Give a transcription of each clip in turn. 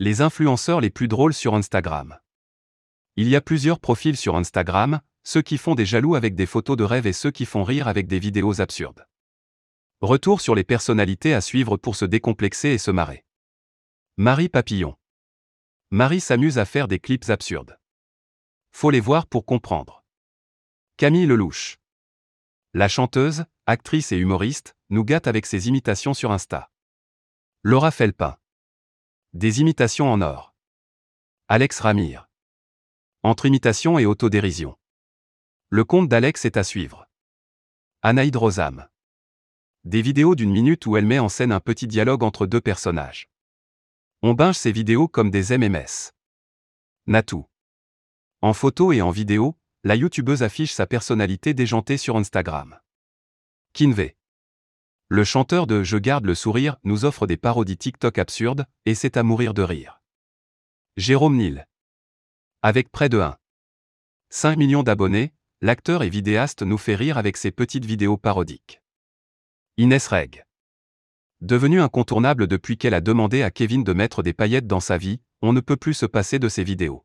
Les influenceurs les plus drôles sur Instagram. Il y a plusieurs profils sur Instagram, ceux qui font des jaloux avec des photos de rêve et ceux qui font rire avec des vidéos absurdes. Retour sur les personnalités à suivre pour se décomplexer et se marrer. Marie Papillon. Marie s'amuse à faire des clips absurdes. Faut les voir pour comprendre. Camille Lelouch. La chanteuse, actrice et humoriste, nous gâte avec ses imitations sur Insta. Laura Felpin. Des imitations en or. Alex Ramir. Entre imitation et autodérision. Le compte d'Alex est à suivre. Anaïd Rosam. Des vidéos d'une minute où elle met en scène un petit dialogue entre deux personnages. On binge ces vidéos comme des MMS. Natou. En photo et en vidéo, la youtubeuse affiche sa personnalité déjantée sur Instagram. Kinvey. Le chanteur de Je garde le sourire nous offre des parodies TikTok absurdes, et c'est à mourir de rire. Jérôme Nil. Avec près de 1. 5 millions d'abonnés, l'acteur et vidéaste nous fait rire avec ses petites vidéos parodiques. Inès Reg. Devenue incontournable depuis qu'elle a demandé à Kevin de mettre des paillettes dans sa vie, on ne peut plus se passer de ses vidéos.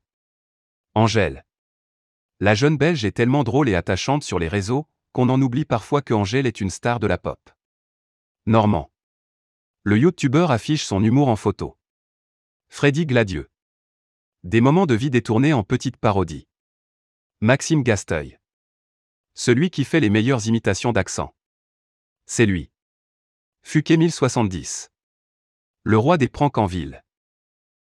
Angèle. La jeune Belge est tellement drôle et attachante sur les réseaux, qu'on en oublie parfois que Angèle est une star de la pop. Normand. Le youtubeur affiche son humour en photo. Freddy Gladieux. Des moments de vie détournés en petites parodies. Maxime Gasteuil. Celui qui fait les meilleures imitations d'accent. C'est lui. Fuquet 1070. Le roi des pranks en ville.